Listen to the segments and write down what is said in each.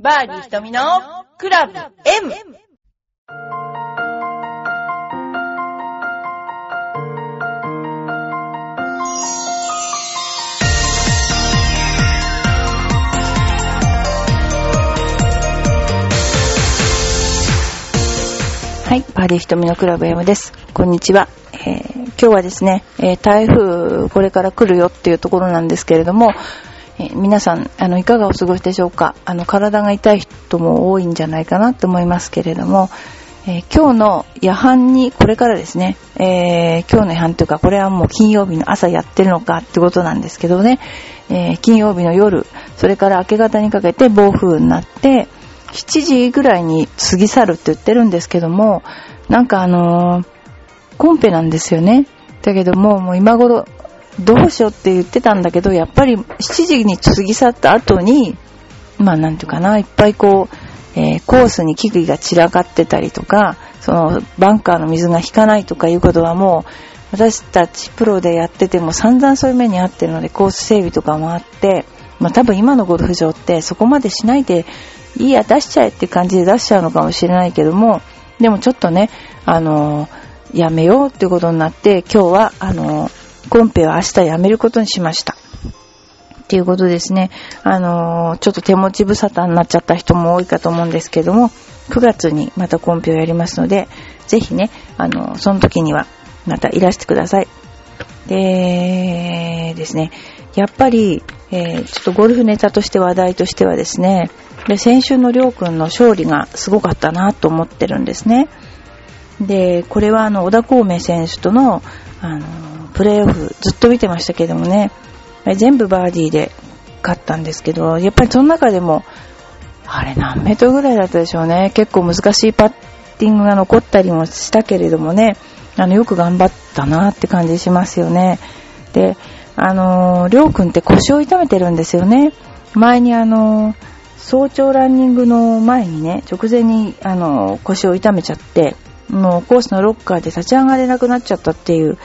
バーディー瞳のクラブ M! はい、バーディー瞳のクラブ M です。こんにちは。えー今日はですね、えー台風これから来るよっていうところなんですけれども、え皆さん、あの、いかがお過ごしでしょうか？あの、体が痛い人も多いんじゃないかなと思いますけれども、えー今日の夜半に、これからですね、えー今日の夜半というか、これはもう金曜日の朝やってるのかってことなんですけどね、えー金曜日の夜、それから明け方にかけて暴風になって、7時ぐらいに過ぎ去るって言ってるんですけども、なんかあのコンペなんですよね。だけども、もう今頃、どうしようって言ってたんだけど、やっぱり7時に過ぎ去った後に、まあなんていうかな、いっぱいこう、えーコースに器具が散らかってたりとか、そのバンカーの水が引かないとかいうことはもう、私たちプロでやってても散々そういう目に遭ってるので、コース整備とかもあって、まあ多分今のゴルフ場ってそこまでしないで、いいや出しちゃえって感じで出しちゃうのかもしれないけども、でもちょっとね、あのーやめようってことになって、今日は、あのーコンペは明日やめることにしました。っていうことですね。あのーちょっと手持ち無沙汰になっちゃった人も多いかと思うんですけども、9月にまたコンペをやりますので、ぜひね、あのーその時にはまたいらしてください。でですね、やっぱり、えーちょっとゴルフネタとして話題としてはですね、で先週のりょうくんの勝利がすごかったなと思ってるんですね。で、これはあの、小田孔明選手との、あの、プレーオフずっと見てましたけどもね、全部バーディーで勝ったんですけど、やっぱりその中でも、あれ何メートルぐらいだったでしょうね。結構難しいパッティングが残ったりもしたけれどもね、あの、よく頑張ったなって感じしますよね。で、あの、りょうくんって腰を痛めてるんですよね。前にあの、早朝ランニングの前にね、直前にあの、腰を痛めちゃって、もうコースのロッカーで立ち上がれなくなっちゃったっていう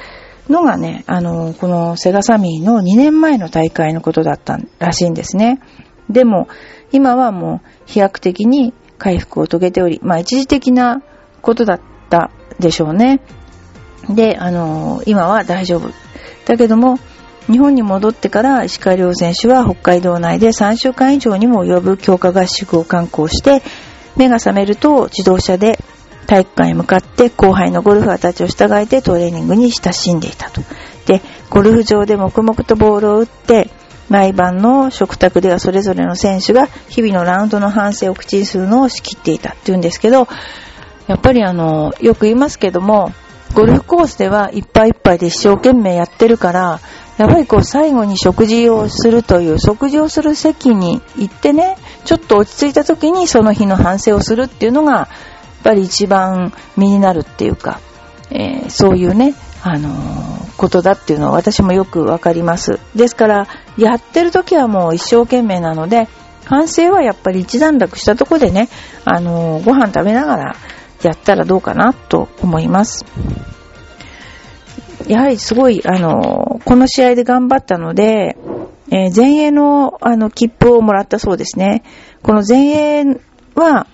のがね、あの、このセガサミーの2年前の大会のことだったらしいんですね。でも、今はもう飛躍的に回復を遂げており、まあ一時的なことだったでしょうね。で、あの、今は大丈夫。だけども、日本に戻ってから石川遼選手は北海道内で3週間以上にも及ぶ強化合宿を観光して、目が覚めると自動車で体育館へ向かって後輩のゴルファーたちを従えてトレーニングに親しんでいたと。で、ゴルフ場で黙々とボールを打って、毎晩の食卓ではそれぞれの選手が日々のラウンドの反省を口にするのを仕切っていたって言うんですけど、やっぱりあの、よく言いますけども、ゴルフコースではいっぱいいっぱいで一生懸命やってるから、やっぱりこう最後に食事をするという、食事をする席に行ってね、ちょっと落ち着いた時にその日の反省をするっていうのが、ぱり一番身になるっていうか、えーそういうね、あのーことだっていうのは私もよくわかります。ですから、やってる時はもう一生懸命なので、反省はやっぱり一段落したとこでね、あのーご飯食べながらやったらどうかなと思います。やはりすごい、あのこの試合で頑張ったので、えー前衛の、あの、切符をもらったそうですね。この前衛は、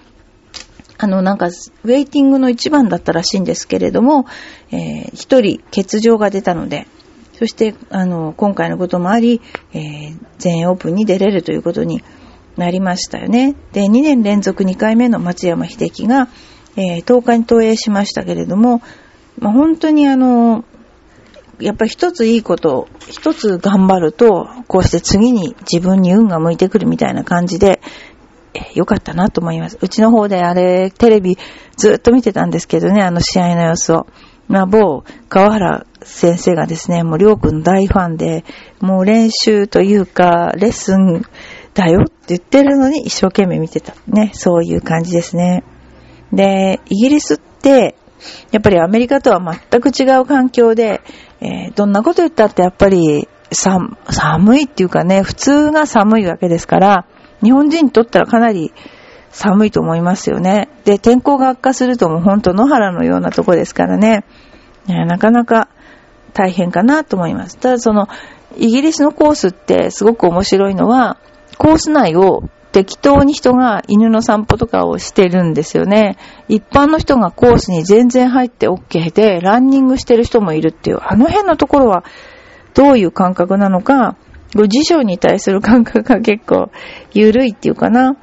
あの、なんか、ウェイティングの一番だったらしいんですけれども、えー一人欠場が出たので、そして、あの、今回のこともあり、えー全英オープンに出れるということになりましたよね。で、2年連続2回目の松山秀樹が、えー10日に投影しましたけれども、まあ、本当にあの、やっぱり一ついいこと、一つ頑張ると、こうして次に自分に運が向いてくるみたいな感じで、えーよかったなと思います。うちの方であれ、テレビずっと見てたんですけどね、あの試合の様子を。まあ、某川原先生がですね、もうりょうくん大ファンで、もう練習というか、レッスンだよって言ってるのに一生懸命見てた。ね、そういう感じですね。で、イギリスって、やっぱりアメリカとは全く違う環境で、えーどんなこと言ったってやっぱり寒いっていうかね、普通が寒いわけですから、日本人にとったらかなり寒いと思いますよね。で、天候が悪化するともうほんと野原のようなとこですからね、なかなか大変かなと思います。ただその、イギリスのコースってすごく面白いのは、コース内を適当に人が犬の散歩とかをしてるんですよね。一般の人がコースに全然入って OK で、ランニングしてる人もいるっていう、あの辺のところはどういう感覚なのか、ご辞書に対する感覚が結構緩いっていうかな。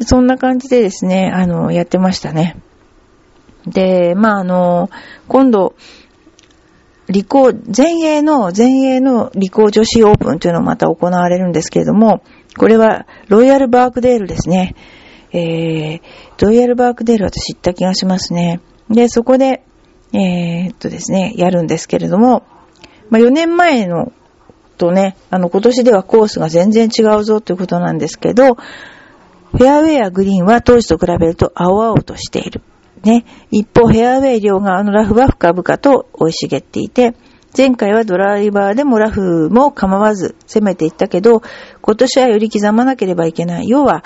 そんな感じでですね、あの、やってましたね。で、まあ、あの、今度、理工、前衛の、前衛の理工女子オープンというのをまた行われるんですけれども、これはロイヤルバークデールですね。えー、ロイヤルバークデール私知った気がしますね。で、そこで、えー、っとですね、やるんですけれども、まあ、4年前のとね、あの、今年ではコースが全然違うぞということなんですけど、フェアウェイやグリーンは当時と比べると青々としている。ね。一方、フェアウェイ両側のラフは深々と生い茂っていて、前回はドライバーでもラフも構わず攻めていったけど、今年はより刻まなければいけない。要は、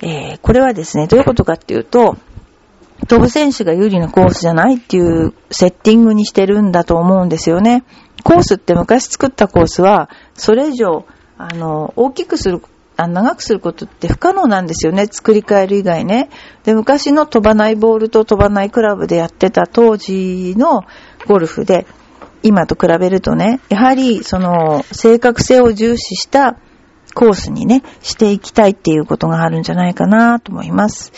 えー、これはですね、どういうことかっていうと、飛ぶ選手が有利なコースじゃないっていうセッティングにしてるんだと思うんですよね。コースって昔作ったコースは、それ以上、あの、大きくするあ長くすることって不可能なんですよね。作り変える以外ね。で、昔の飛ばないボールと飛ばないクラブでやってた当時のゴルフで、今と比べるとね、やはりその正確性を重視したコースにね、していきたいっていうことがあるんじゃないかなと思います。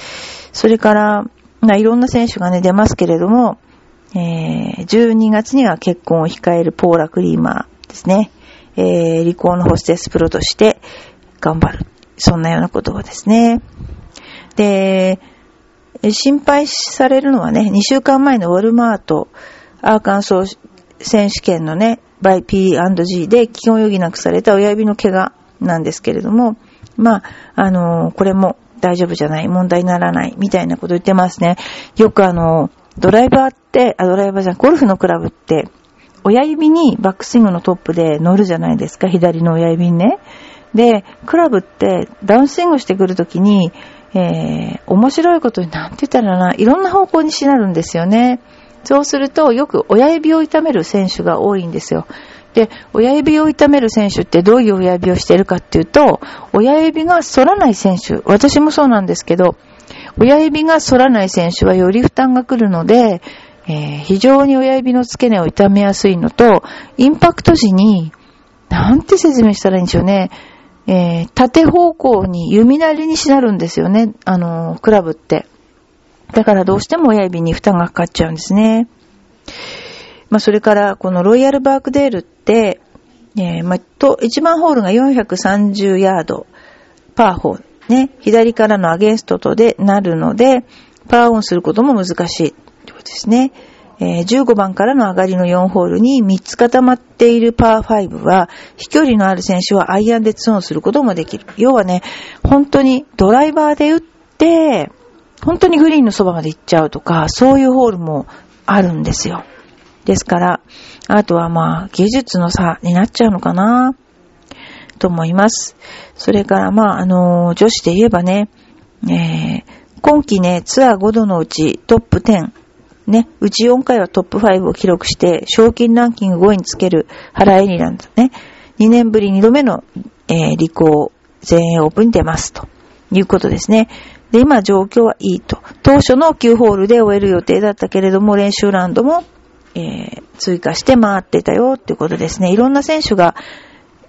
それから、まあ、いろんな選手がね、出ますけれども、えー、12月には結婚を控えるポーラ・クリーマーですね。えー、離婚のホステスプロとして、頑張る。そんなようなことですね。で、心配されるのはね、2週間前のウォルマート、アーカンソー選手権のね、バイ P&G で基本余儀なくされた親指の怪我なんですけれども、まあ、あのこれも大丈夫じゃない、問題にならない、みたいなこと言ってますね。よくあのドライバーって、あ、ドライバーじゃん、ゴルフのクラブって、親指にバックスイングのトップで乗るじゃないですか、左の親指にね。で、クラブってダウンスイングしてくるときに、えー、面白いことになんて言ったらな、いろんな方向にしなるんですよね。そうすると、よく親指を痛める選手が多いんですよ。で、親指を痛める選手ってどういう親指をしてるかっていうと、親指が反らない選手、私もそうなんですけど、親指が反らない選手はより負担が来るので、えー、非常に親指の付け根を痛めやすいのと、インパクト時に、なんて説明したらいいんでしょうね。えー、縦方向に弓なりにしなるんですよね。あの、クラブって。だからどうしても親指に負担がかかっちゃうんですね。まあ、それから、このロイヤルバークデールって、えー、まあ、と、1番ホールが430ヤード、パーホ。ね、左からのアゲンストとでなるので、パワーオンすることも難しい。ってことですね。えー、15番からの上がりの4ホールに3つ固まっているパー5は、飛距離のある選手はアイアンでツオンすることもできる。要はね、本当にドライバーで打って、本当にグリーンのそばまで行っちゃうとか、そういうホールもあるんですよ。ですから、あとはまあ、技術の差になっちゃうのかな、と思います。それからまあ、あの、女子で言えばね、えー、今季ね、ツアー5度のうちトップ10、ね、うち4回はトップ5を記録して、賞金ランキング5位につける原エリランドね。2年ぶり2度目の、えー、立候全英オープンに出ますということですね。で、今状況はいいと。当初の9ホールで終える予定だったけれども、練習ラウンドも、えー、追加して回ってたよっていうことですね。いろんな選手が、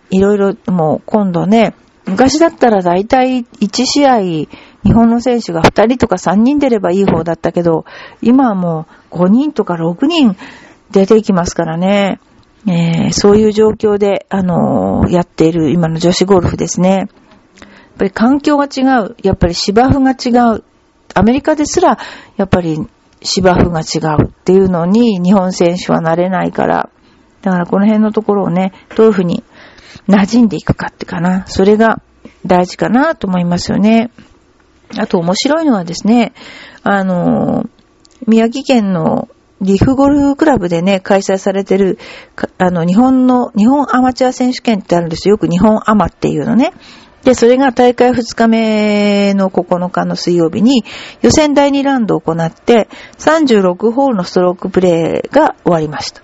いろいろもう今度ね、昔だったら大体1試合日本の選手が2人とか3人出ればいい方だったけど、今はもう5人とか6人出ていきますからね。えー、そういう状況で、あのー、やっている今の女子ゴルフですね。やっぱり環境が違う。やっぱり芝生が違う。アメリカですら、やっぱり芝生が違うっていうのに日本選手はなれないから。だからこの辺のところをね、どういうふうに馴染んでいくかってかな。それが大事かなと思いますよね。あと面白いのはですね、あの、宮城県のリフゴルフクラブでね、開催されてる、あの、日本の、日本アマチュア選手権ってあるんですよ。よく日本アマっていうのね。で、それが大会2日目の9日の水曜日に予選第2ラウンドを行って36ホールのストロークプレーが終わりました。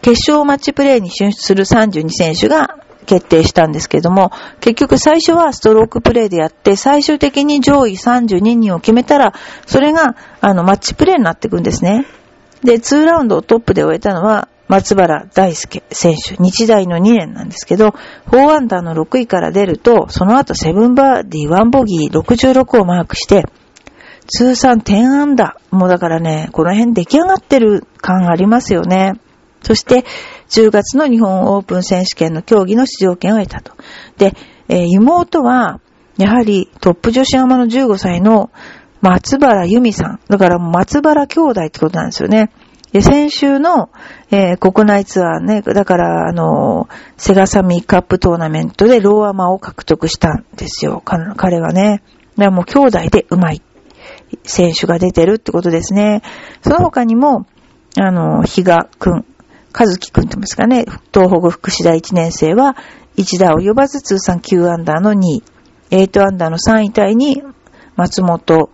決勝マッチプレーに進出する32選手が決定したんですけども、結局最初はストロークプレイでやって、最終的に上位32人を決めたら、それが、あの、マッチプレイになっていくんですね。で、2ラウンドをトップで終えたのは、松原大輔選手、日大の2年なんですけど、4アンダーの6位から出ると、その後7バーディー1ボギー66をマークして、通算10アンダー。もうだからね、この辺出来上がってる感ありますよね。そして、10月の日本オープン選手権の競技の出場権を得たと。で、えー、妹は、やはりトップ女子アマの15歳の松原由美さん。だから松原兄弟ってことなんですよね。で、先週の、えー、国内ツアーね、だから、あの、セガサミーカップトーナメントでローアマを獲得したんですよ。彼はね。だからもう兄弟で上手い選手が出てるってことですね。その他にも、あの、比嘉くん、和樹くんって言いますかね、東北福祉大1年生は、一打及ばず通算9アンダーの2位、8アンダーの3位タイに、松本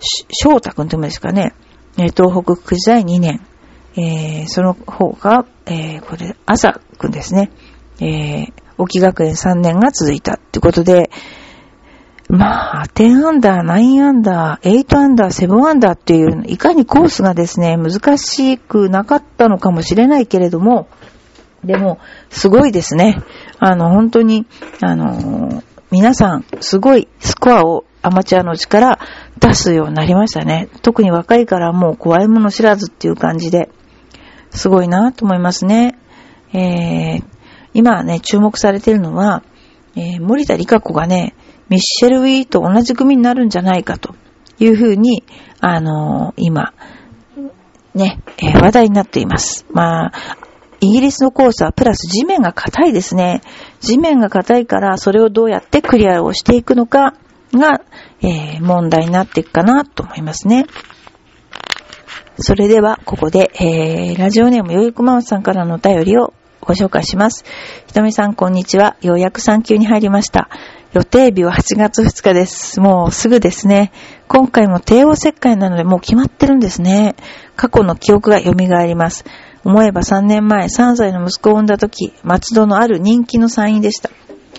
翔太くんって言うんですかね、東北福祉大2年、えー、その方が、えー、これ、朝くんですね、えー、沖学園3年が続いたってことで、まあ、10アンダー、9アンダー、8アンダー、7アンダーっていう、いかにコースがですね、難しくなかったのかもしれないけれども、でも、すごいですね。あの、本当に、あの、皆さん、すごいスコアをアマチュアのうちから出すようになりましたね。特に若いからもう怖いもの知らずっていう感じで、すごいなと思いますね。えー、今ね、注目されているのは、えー、森田理香子がね、ミッシェル・ウィーと同じ組になるんじゃないかというふうに、あのー、今、ね、えー、話題になっています。まあ、イギリスのコースはプラス地面が硬いですね。地面が硬いからそれをどうやってクリアをしていくのかが、えー、問題になっていくかなと思いますね。それでは、ここで、えー、ラジオネームよいくまおさんからのお便りをご紹介します。ひとみさん、こんにちは。ようやく産休に入りました。予定日は8月2日です。もうすぐですね。今回も帝王切開なのでもう決まってるんですね。過去の記憶が蘇ります。思えば3年前、3歳の息子を産んだ時、松戸のある人気の産院でした。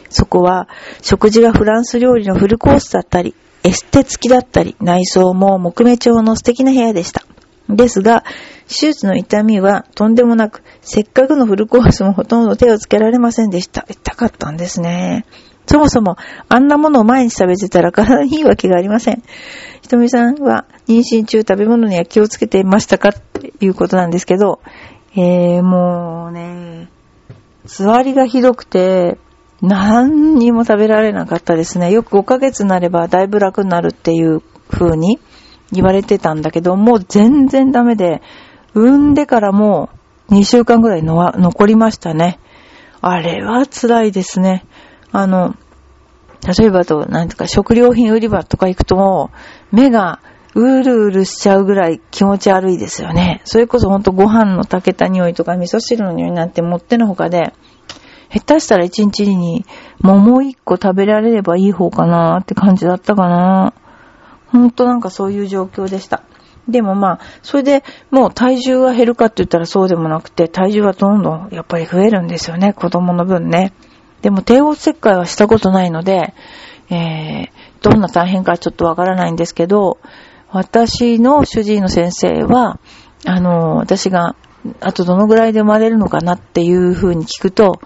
そこは、食事がフランス料理のフルコースだったり、エステ付きだったり、内装も木目調の素敵な部屋でした。ですが、手術の痛みはとんでもなく、せっかくのフルコースもほとんど手をつけられませんでした。痛かったんですね。そもそも、あんなものを毎日食べてたら体にいいわけがありません。ひとみさんは妊娠中食べ物には気をつけていましたか？っていうことなんですけど、えー、もうね、座りがひどくて、何にも食べられなかったですね。よく5ヶ月になればだいぶ楽になるっていう風に言われてたんだけど、もう全然ダメで、産んでからもう2週間ぐらいの残りましたね。あれは辛いですね。あの、例えばと、なんとか食料品売り場とか行くと、目がうるうるしちゃうぐらい気持ち悪いですよね。それこそほんとご飯の炊けた匂いとか味噌汁の匂いなんてもってのほかで、下手したら一日に桃一個食べられればいい方かなって感じだったかな。ほんとなんかそういう状況でした。でもまあ、それでもう体重が減るかって言ったらそうでもなくて、体重はどんどんやっぱり増えるんですよね、子供の分ね。でも帝王切開はしたことないので、えー、どんな大変かちょっとわからないんですけど、私の主治医の先生は、あの、私が、あとどのぐらいで生まれるのかなっていう風に聞くと、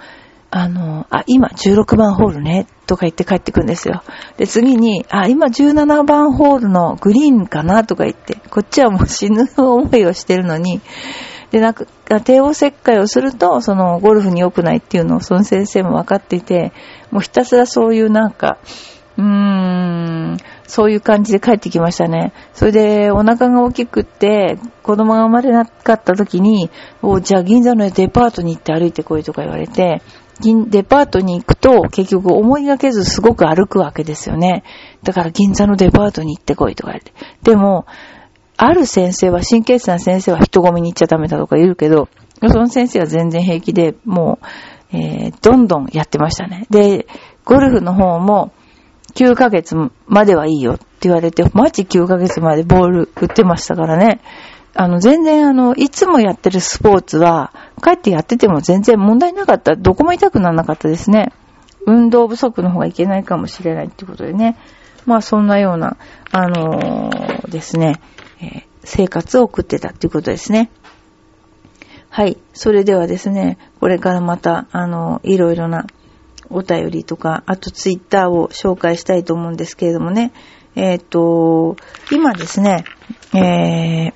あの、あ、今16番ホールね、とか言って帰ってくるんですよ。で、次に、あ、今17番ホールのグリーンかな、とか言って、こっちはもう死ぬ思いをしてるのに、で、なんか、帝王切開をすると、その、ゴルフに良くないっていうのを、その先生も分かっていて、もうひたすらそういうなんか、うーん、そういう感じで帰ってきましたね。それで、お腹が大きくって、子供が生まれなかった時に、おじゃあ銀座のデパートに行って歩いてこいとか言われて、銀デパートに行くと、結局思いがけずすごく歩くわけですよね。だから銀座のデパートに行ってこいとか言われて。でも、ある先生は、神経質な先生は人混みに行っちゃダメだとか言うけど、その先生は全然平気で、もう、えー、どんどんやってましたね。で、ゴルフの方も、9ヶ月まではいいよって言われて、マジ9ヶ月までボール打ってましたからね。あの、全然あの、いつもやってるスポーツは帰ってやってても全然問題なかった。どこも痛くならなかったですね。運動不足の方がいけないかもしれないってことでね。まあそんなような、あのー、ですね、えー、生活を送ってたっていうことですね。はい。それではですね、これからまた、あの、いろいろなお便りとか、あとツイッターを紹介したいと思うんですけれどもね。えっ、と、今ですね、えー、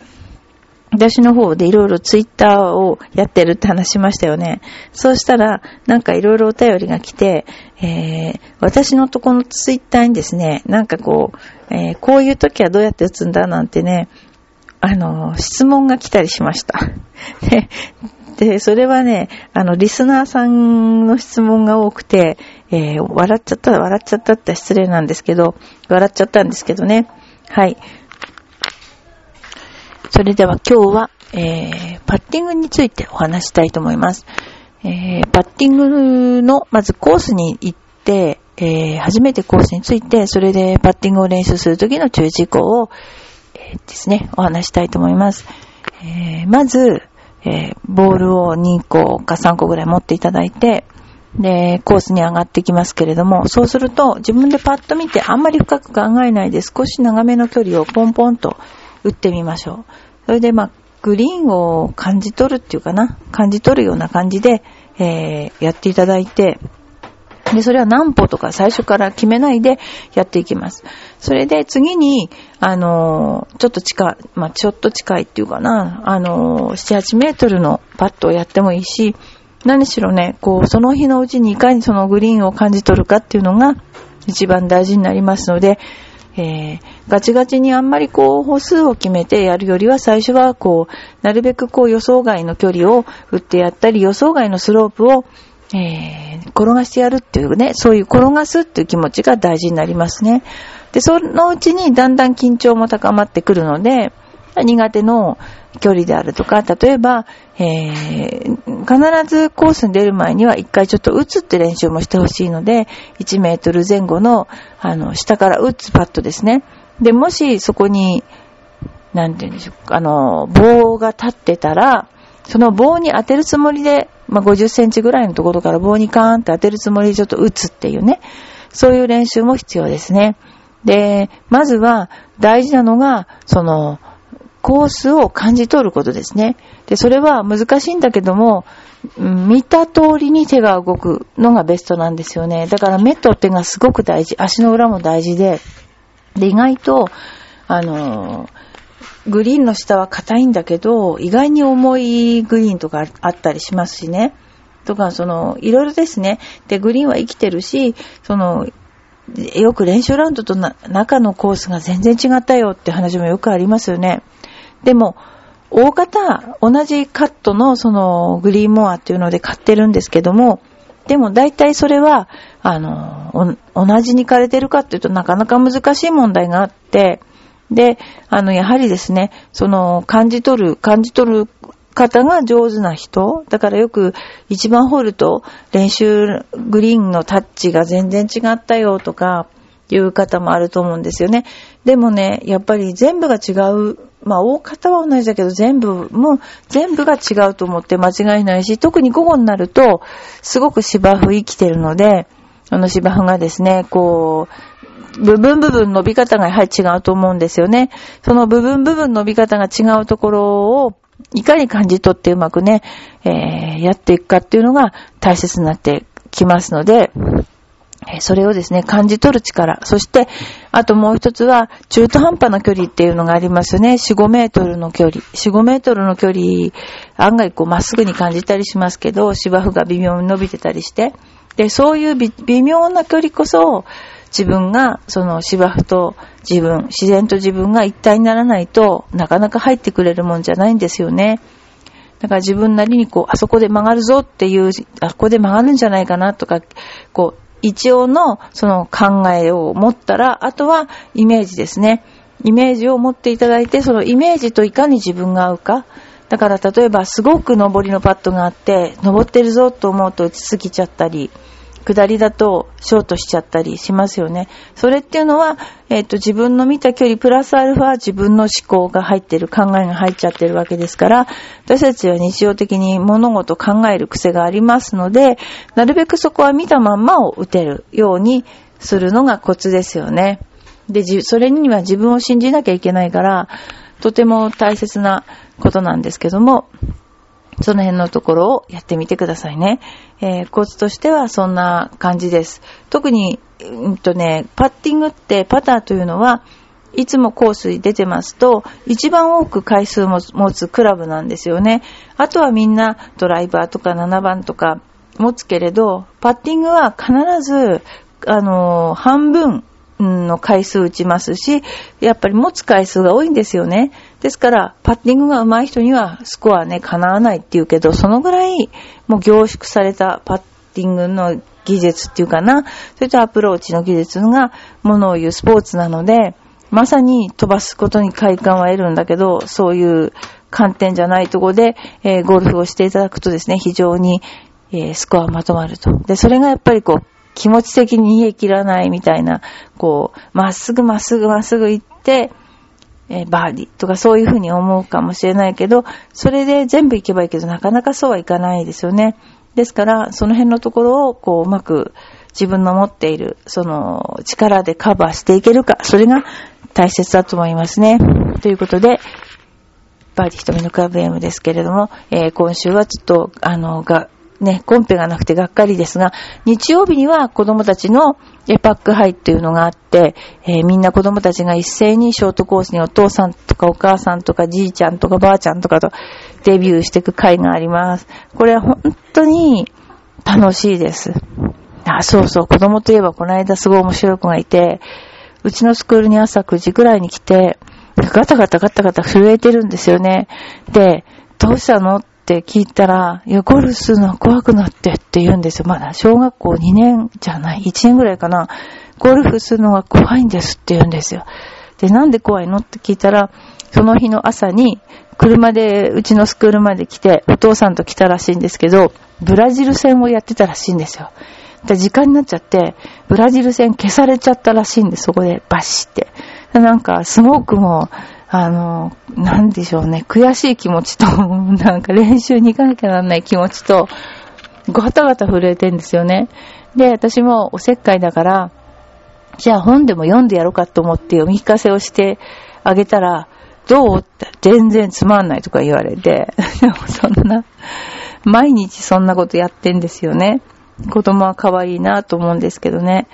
私の方でいろいろツイッターをやってるって話しましたよね。そうしたら、なんかいろいろお便りが来て、えー、私のとこのツイッターにですね、なんかこう、えー、こういう時はどうやって打つんだなんてね、あの、質問が来たりしました。で、で、それはね、あの、リスナーさんの質問が多くて、えー、笑っちゃった、笑っちゃったって失礼なんですけど、笑っちゃったんですけどね。はい。それでは今日は、えー、パッティングについてお話したいと思います。えー、パッティングの、まずコースに行って、えー、初めてコースについて、それでパッティングを練習するときの注意事項を、えー、ですね、お話したいと思います。えー、まず、えー、ボールを2個か3個ぐらい持っていただいて、で、コースに上がってきますけれども、そうすると自分でパッと見てあんまり深く考えないで少し長めの距離をポンポンと打ってみましょう。それでまあ、グリーンを感じ取るっていうかな、感じ取るような感じで、えー、やっていただいて、で、それは何歩とか最初から決めないでやっていきます。それで次に、あのー、ちょっと近い、まあ、ちょっと近いっていうかな、あのー、7、8メートルのパットをやってもいいし、何しろね、こう、その日のうちにいかにそのグリーンを感じ取るかっていうのが一番大事になりますので、えー、ガチガチにあんまりこう歩数を決めてやるよりは最初はこう、なるべくこう予想外の距離を打ってやったり予想外のスロープをえー、転がしてやるっていうね、そういう転がすっていう気持ちが大事になりますね。で、そのうちにだんだん緊張も高まってくるので、苦手の距離であるとか、例えば、えー、必ずコースに出る前には一回ちょっと打つって練習もしてほしいので、1メートル前後の、あの、下から打つパッドですね。で、もしそこに、なんて言うんでしょうか、あの、棒が立ってたら、その棒に当てるつもりでまあ、50センチぐらいのところから棒にカーンって当てるつもりでちょっと打つっていうね。そういう練習も必要ですね。で、まずは大事なのが、その、コースを感じ取ることですね。で、それは難しいんだけども、見た通りに手が動くのがベストなんですよね。だから目と手がすごく大事。足の裏も大事で。で、意外と、あのーグリーンの下は硬いんだけど、意外に重いグリーンとかあったりしますしね。とか、その、いろいろですね。で、グリーンは生きてるし、その、よく練習ラウンドと中のコースが全然違ったよって話もよくありますよね。でも、大方、同じカットのそのグリーンモアっていうので買ってるんですけども、でも大体それは、あの、同じに枯れてるかっていうとなかなか難しい問題があって、で、あの、やはりですね、その、感じ取る、感じ取る方が上手な人。だからよく1番ホールと練習グリーンのタッチが全然違ったよとかいう方もあると思うんですよね。でもね、やっぱり全部が違う。まあ大方は同じだけど全部も全部が違うと思って間違いないし、特に午後になるとすごく芝生生きてるので、あの芝生がですね、こう、部分部分伸び方がやはり違うと思うんですよね。その部分部分伸び方が違うところをいかに感じ取ってうまくね、えー、やっていくかっていうのが大切になってきますので、それをですね、感じ取る力。そして、あともう一つは、中途半端な距離っていうのがありますね。4、5メートルの距離。4、5メートルの距離、案外こう、まっすぐに感じたりしますけど、芝生が微妙に伸びてたりして。で、そういう微妙な距離こそ、自分が、その芝生と自分、自然と自分が一体にならないとなかなか入ってくれるもんじゃないんですよね。だから自分なりにこう、あそこで曲がるぞっていう、あそこで曲がるんじゃないかなとか、こう、一応のその考えを持ったら、あとはイメージですね。イメージを持っていただいて、そのイメージといかに自分が合うか。だから例えばすごく上りのパッドがあって、登ってるぞと思うと落ち着きちゃったり、下りだとショートしちゃったりしますよね。それっていうのは、えっ、と、自分の見た距離プラスアルファ自分の思考が入ってる、考えが入っちゃってるわけですから、私たちは日常的に物事考える癖がありますので、なるべくそこは見たまんまを打てるようにするのがコツですよね。で、それには自分を信じなきゃいけないから、とても大切なことなんですけども、その辺のところをやってみてくださいね。えー、コツとしてはそんな感じです。特に、うんとね、パッティングってパターというのは、いつもコースに出てますと、一番多く回数も持つクラブなんですよね。あとはみんなドライバーとか7番とか持つけれど、パッティングは必ず、あのー、半分の回数打ちますし、やっぱり持つ回数が多いんですよね。ですから、パッティングが上手い人にはスコアね、叶わないって言うけど、そのぐらいもう凝縮されたパッティングの技術っていうかな、それとアプローチの技術がものを言うスポーツなので、まさに飛ばすことに快感は得るんだけど、そういう観点じゃないとこで、えー、ゴルフをしていただくとですね、非常に、えー、スコアまとまると。で、それがやっぱりこう、気持ち的に逃げ切らないみたいな、こう、まっすぐまっすぐまっすぐ行って、えー、バーディとかそういうふうに思うかもしれないけど、それで全部行けばいいけど、なかなかそうはいかないですよね。ですから、その辺のところを、こう、うまく自分の持っている、その、力でカバーしていけるか、それが大切だと思いますね。ということで、バーディー hitomi のクラブ M ですけれども、えー、今週はちょっと、あの、が、ね、コンペがなくてがっかりですが、日曜日には子供たちのエパックハイっていうのがあって、えー、みんな子供たちが一斉にショートコースにお父さんとかお母さんとかじいちゃんとかばあちゃんとかとデビューしていく会があります。これは本当に楽しいです。あ、そうそう、子供といえばこの間すごい面白い子がいて、うちのスクールに朝9時ぐらいに来て、ガタガタガタガタ震えてるんですよね。で、どうしたの？ってって聞いたら、いや、ゴルフするのは怖くなってって言うんですよ。まだ小学校2年じゃない、1年ぐらいかな。ゴルフするのが怖いんですって言うんですよ。で、なんで怖いのって聞いたら、その日の朝に、車でうちのスクールまで来て、お父さんと来たらしいんですけど、ブラジル戦をやってたらしいんですよ。で、時間になっちゃって、ブラジル戦消されちゃったらしいんです、そこでバシって。なんか、すごくも、あの、なんでしょうね、悔しい気持ちと、なんか練習に行かなきゃならない気持ちと、ガタガタ震えてんですよね。で、私もおせっかいだから、じゃあ本でも読んでやろうかと思って読み聞かせをしてあげたら、どうって全然つまんないとか言われて、そんな、毎日そんなことやってんですよね。子供は可愛いなと思うんですけどね。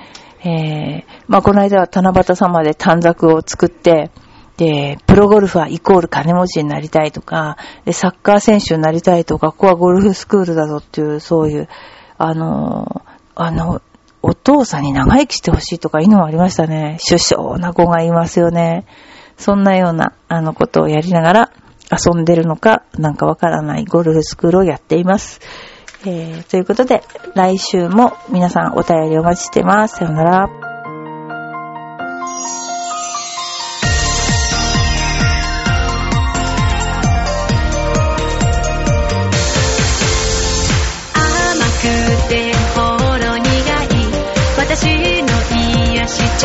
えー、まあこの間は七夕様で短冊を作って、で、プロゴルファーイコール金持ちになりたいとか、で、サッカー選手になりたいとか、ここはゴルフスクールだぞっていう、そういう、あの、あの、お父さんに長生きしてほしいとかいうのもありましたね。首相な子がいますよね。そんなような、あの、ことをやりながら遊んでるのか、なんかわからないゴルフスクールをやっています。えー、ということで、来週も皆さんお便りお待ちしてます。さよなら。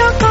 চকো